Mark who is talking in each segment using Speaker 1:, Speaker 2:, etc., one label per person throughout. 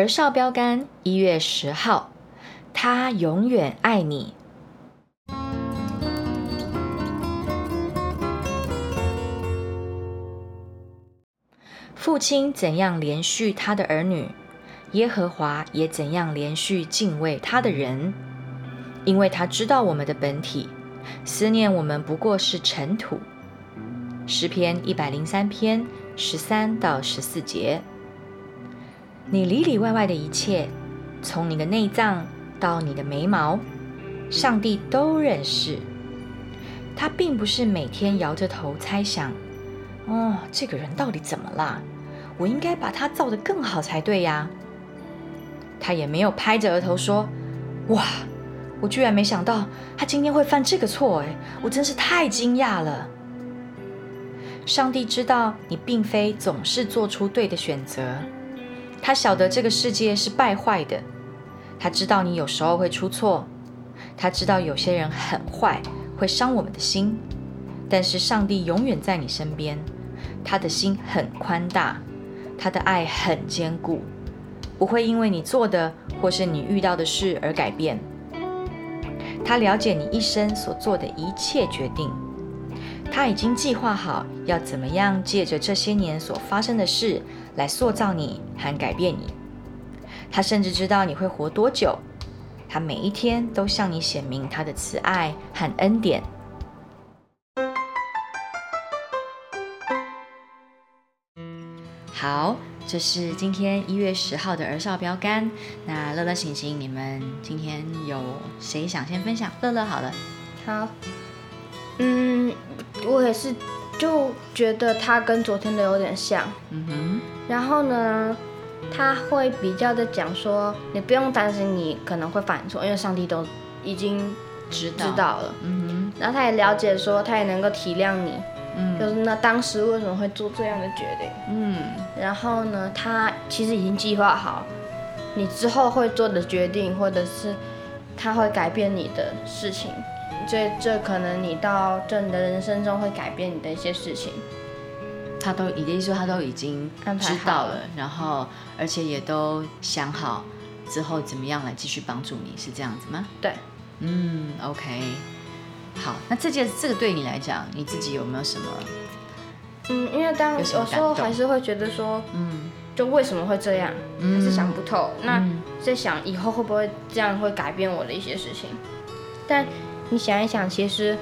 Speaker 1: 儿少标杆一月十号，他永远爱你。父亲怎样连续他的儿女，耶和华也怎样连续敬畏他的人，因为他知道我们的本体，思念我们不过是尘土。诗篇一百零三篇十三到十四节。你里里外外的一切，从你的内脏到你的眉毛，上帝都认识。他并不是每天摇着头猜想：“哦，这个人到底怎么啦？我应该把他造得更好才对呀。”他也没有拍着额头说：“哇，我居然没想到他今天会犯这个错！哎，我真是太惊讶了。”上帝知道你并非总是做出对的选择。他晓得这个世界是败坏的，他知道你有时候会出错，他知道有些人很坏，会伤我们的心。但是上帝永远在你身边，他的心很宽大，他的爱很坚固，不会因为你做的或是你遇到的事而改变。他了解你一生所做的一切决定。他已经计划好要怎么样借着这些年所发生的事来塑造你和改变你。他甚至知道你会活多久。他每一天都向你显明他的慈爱和恩典。好，这是今天一月十号的儿少标杆。那乐乐、醒醒，你们今天有谁想先分享？乐乐，好了。
Speaker 2: 好。嗯，我也是，就觉得他跟昨天的有点像。嗯哼。然后呢，他会比较的讲说，你不用担心你可能会犯错，因为上帝都已经
Speaker 1: 知
Speaker 2: 知道了。嗯哼。然后他也了解说，他也能够体谅你。嗯。就是那当时为什么会做这样的决定？嗯。然后呢，他其实已经计划好，你之后会做的决定，或者是他会改变你的事情。这这可能你到这你的人生中会改变你的一些事情，
Speaker 1: 他都已经说他都已经知道了，然后而且也都想好之后怎么样来继续帮助你，是这样子吗？
Speaker 2: 对，
Speaker 1: 嗯，OK，好，那这件这个对你来讲，你自己有没有什么？
Speaker 2: 嗯，因为当有时候还是会觉得说，嗯，就为什么会这样，还是想不透。那在想以后会不会这样会改变我的一些事情，但。你想一想，其实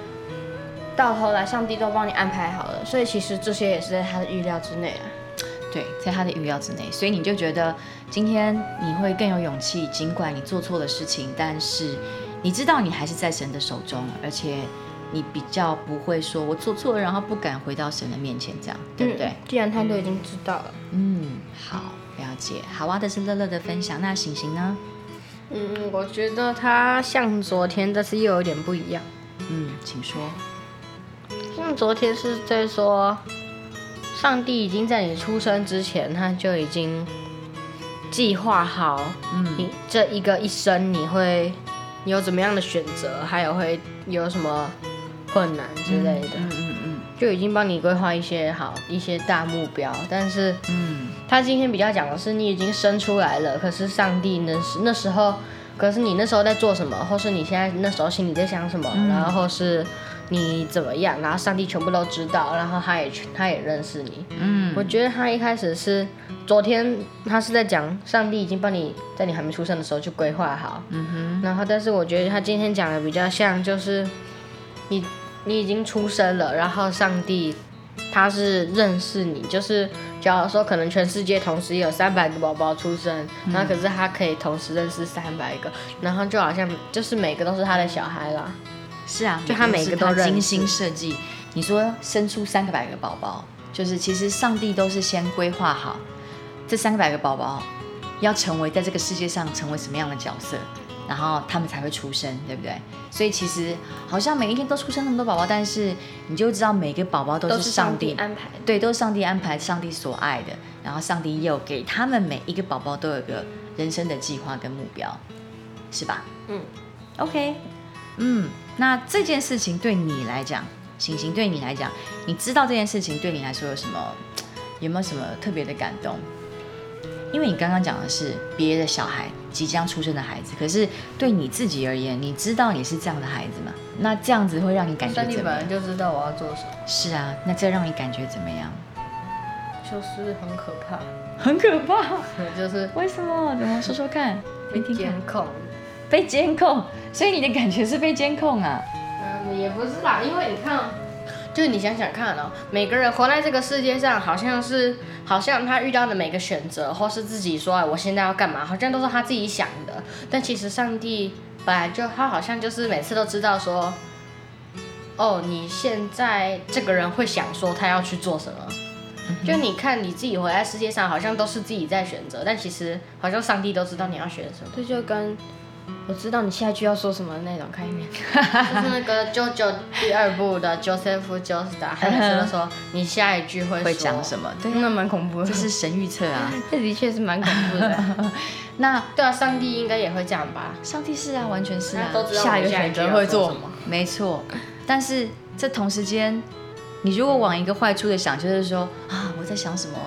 Speaker 2: 到头来上帝都帮你安排好了，所以其实这些也是在他的预料之内啊。
Speaker 1: 对，在他的预料之内，所以你就觉得今天你会更有勇气，尽管你做错了事情，但是你知道你还是在神的手中，而且你比较不会说我做错了，然后不敢回到神的面前，这样对不对？
Speaker 2: 既然他都已经知道了，
Speaker 1: 嗯，好，了解。好啊，这是乐乐的分享，那醒醒呢？
Speaker 2: 嗯，我觉得他像昨天，但是又有点不一样。
Speaker 1: 嗯，请说。
Speaker 2: 像昨天是在说，上帝已经在你出生之前，他就已经计划好，你这一个一生你会有怎么样的选择，还有会有什么困难之类的。嗯嗯嗯，就已经帮你规划一些好一些大目标，但是嗯。他今天比较讲的是，你已经生出来了，可是上帝那时那时候，可是你那时候在做什么，或是你现在那时候心里在想什么，然后是你怎么样，然后上帝全部都知道，然后他也他也认识你。嗯，我觉得他一开始是昨天他是在讲上帝已经帮你在你还没出生的时候就规划好。嗯哼。然后，但是我觉得他今天讲的比较像，就是你你已经出生了，然后上帝他是认识你，就是。假如说可能全世界同时有三百个宝宝出生，然后可是他可以同时认识三百个，然后就好像就是每个都是他的小孩
Speaker 1: 啦。是啊，
Speaker 2: 就他每个都
Speaker 1: 精心设计。你说生出三个百个宝宝，就是其实上帝都是先规划好这三个百个宝宝要成为在这个世界上成为什么样的角色，然后他们才会出生，对不对？所以其实好像每一天都出生那么多宝宝，但是你就知道每个宝宝都是上帝
Speaker 2: 安排。
Speaker 1: 对，都是上帝安排，上帝所爱的。然后上帝又给他们每一个宝宝都有个人生的计划跟目标，是吧？
Speaker 2: 嗯
Speaker 1: ，OK，嗯，那这件事情对你来讲，行行对你来讲，你知道这件事情对你来说有什么，有没有什么特别的感动？因为你刚刚讲的是别的小孩即将出生的孩子，可是对你自己而言，你知道你是这样的孩子吗？那这样子会让你感觉
Speaker 2: 上帝
Speaker 1: 怎么样？
Speaker 2: 本来就知道我要做什么，
Speaker 1: 是啊，那这让你感觉怎么样？
Speaker 2: 就是很可怕，
Speaker 1: 很可怕。
Speaker 2: 就是
Speaker 1: 为什么？怎么说说看？
Speaker 2: 没
Speaker 1: 听听看
Speaker 2: 监控。
Speaker 1: 被监控，所以你的感觉是被监控啊？
Speaker 2: 嗯，也不是啦，因为你看，就是你想想看哦，每个人活在这个世界上，好像是，好像他遇到的每个选择，或是自己说，哎，我现在要干嘛，好像都是他自己想的。但其实上帝本来就，他好像就是每次都知道说，哦，你现在这个人会想说他要去做什么。就你看你自己活在世界上，好像都是自己在选择，但其实好像上帝都知道你要选什么。这就跟我知道你下一句要说什么的那种概念，就是那个《JoJo》第二部的 Joseph 每次都说你下一句会
Speaker 1: 讲什么？对，
Speaker 2: 那蛮恐怖的，
Speaker 1: 这是神预测啊。
Speaker 2: 这的确是蛮恐怖的。
Speaker 1: 那
Speaker 2: 对啊，上帝应该也会这样吧？
Speaker 1: 上帝是啊，完全是啊，
Speaker 2: 都知道
Speaker 1: 下一个选择会做
Speaker 2: 什么。
Speaker 1: 没错，但是这同时间，你如果往一个坏处的想，就是说啊，我在想什么，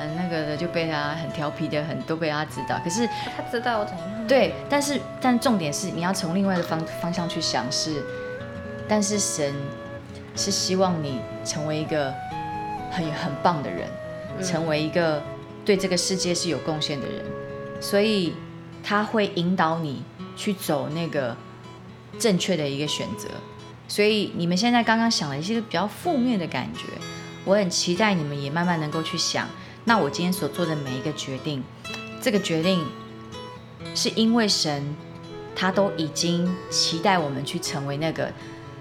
Speaker 1: 很那个的就被他很调皮的，很都被他知道。可是
Speaker 2: 他知道我怎样。
Speaker 1: 对，但是但重点是你要从另外的方方向去想是，但是神是希望你成为一个很很棒的人，成为一个对这个世界是有贡献的人，所以他会引导你去走那个正确的一个选择。所以你们现在刚刚想了一些比较负面的感觉，我很期待你们也慢慢能够去想，那我今天所做的每一个决定，这个决定是因为神他都已经期待我们去成为那个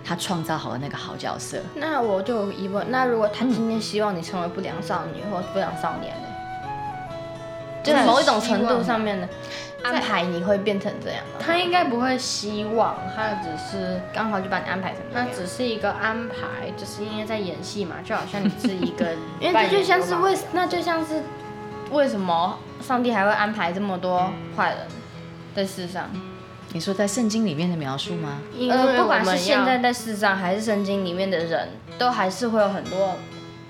Speaker 1: 他创造好的那个好角色。
Speaker 2: 那我就有疑问，那如果他今天希望你成为不良少女或不良少年呢？就是某一种程度上面的安排，你会变成这样吗？他应该不会希望，他只是
Speaker 3: 刚好就把你安排成这
Speaker 2: 那
Speaker 3: 样。
Speaker 2: 只是一个安排，就是因为在演戏嘛，就好像你是一个
Speaker 3: 因为这就像是为，那就像是为什么上帝还会安排这么多坏人在世上？
Speaker 1: 你说在圣经里面的描述吗？
Speaker 2: 因为
Speaker 3: 呃，不管是现在在世上还是圣经里面的人，都还是会有很多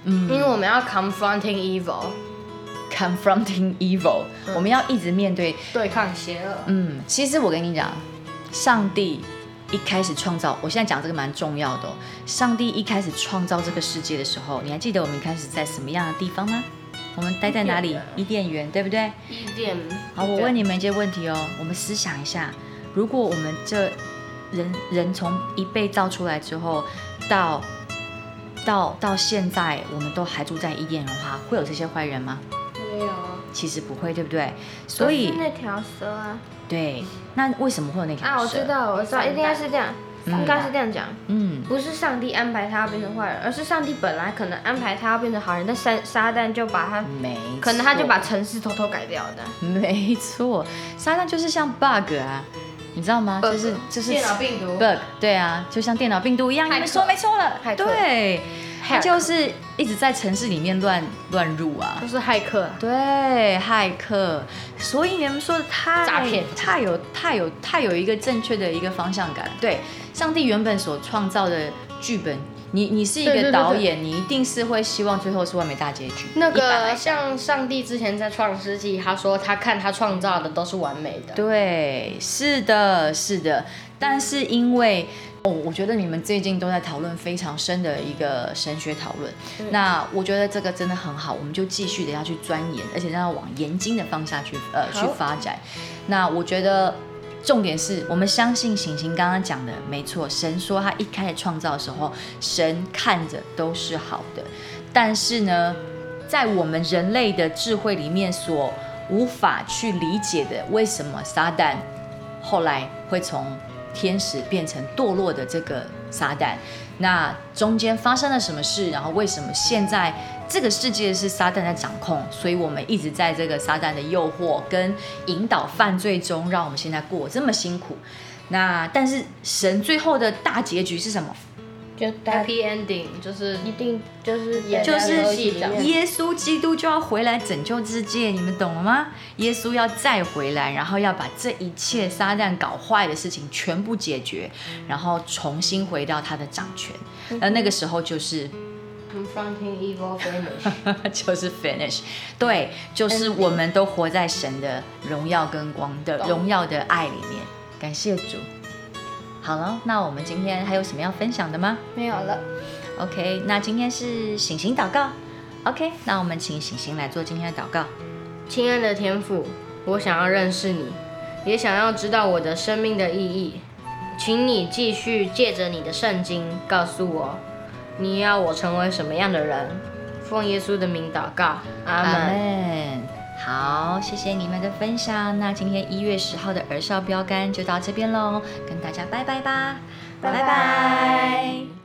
Speaker 1: 嗯
Speaker 2: 因为我们要 confronting evil，
Speaker 1: confronting evil，、我们要一直面对。
Speaker 2: 对抗邪恶。
Speaker 1: 嗯，其实我跟你讲，上帝一开始创造，我现在讲这个蛮重要的、哦。上帝一开始创造这个世界的时候，你还记得我们一开始在什么样的地方吗？我们待在哪里？伊甸园，对不对？
Speaker 2: 伊甸，
Speaker 1: 好，我问你们一些问题哦，我们思想一下，如果我们这人人从一被造出来之后，到到到现在，我们都还住在伊甸园的话，会有这些坏人吗？其实不会，对不对？所以
Speaker 3: 那条蛇啊。
Speaker 1: 对，那为什么会有那条蛇？
Speaker 3: 啊，我知道，我知道，应该是这样，应该是这样讲，
Speaker 1: 嗯，
Speaker 3: 不是上帝安排他要变成坏人，而是上帝本来可能安排他要变成好人，但撒撒旦就把他，
Speaker 1: 没，
Speaker 3: 可能他就把城市偷偷改掉的。
Speaker 1: 没错，撒旦就是像 bug 啊，你知道吗？就是就是
Speaker 2: 电脑病毒。
Speaker 1: Bug，对啊，就像电脑病毒一样，你们说没错了，对，他就是一直在城市里面乱乱入啊
Speaker 3: 都。是骇客啊，
Speaker 1: 对，骇客，所以你们说的太
Speaker 2: 诈骗
Speaker 1: 太有太有太有一个正确的一个方向感。对，上帝原本所创造的剧本，你你是一个
Speaker 2: 对对对对
Speaker 1: 导演，你一定是会希望最后是完美大结局。
Speaker 2: 那个像上帝之前在创世纪，他说他看他创造的都是完美的。
Speaker 1: 对，是的，是的，但是因为哦，我觉得你们最近都在讨论非常深的一个神学讨论，那我觉得这个真的很好，我们就继续的要去钻研，而且要往研经的方向去呃去发展。那我觉得。重点是我们相信醒醒刚刚讲的没错，神说他一开始创造的时候，神看着都是好的，但是呢，在我们人类的智慧里面所无法去理解的，为什么撒旦后来会从天使变成堕落的这个撒旦。那中间发生了什么事？然后为什么现在这个世界是撒旦在掌控？所以我们一直在这个撒旦的诱惑跟引导犯罪中，让我们现在过这么辛苦。那但是神最后的大结局是什么？
Speaker 2: 就 happy ending，就是
Speaker 3: 一定就是
Speaker 1: 就是耶稣基督就要回来拯救世界，你们懂了吗？耶稣要再回来，然后要把这一切撒旦搞坏的事情全部解决，然后重新回到他的掌权。那那个时候就是
Speaker 2: confronting evil finish，
Speaker 1: 就是 finish，对，就是我们都活在神的荣耀跟光的荣耀的爱里面。感谢主。好了，那我们今天还有什么要分享的吗？
Speaker 3: 没有了。
Speaker 1: OK，那今天是醒醒祷告。OK，那我们请醒醒来做今天的祷告。
Speaker 2: 亲爱的天父，我想要认识你，也想要知道我的生命的意义，请你继续借着你的圣经告诉我，你要我成为什么样的人。奉耶稣的名祷告，阿门。
Speaker 1: 门。好，谢谢你们的分享。那今天一月十号的儿少标杆就到这边喽，跟大家拜拜吧，
Speaker 3: 拜拜。
Speaker 1: 拜拜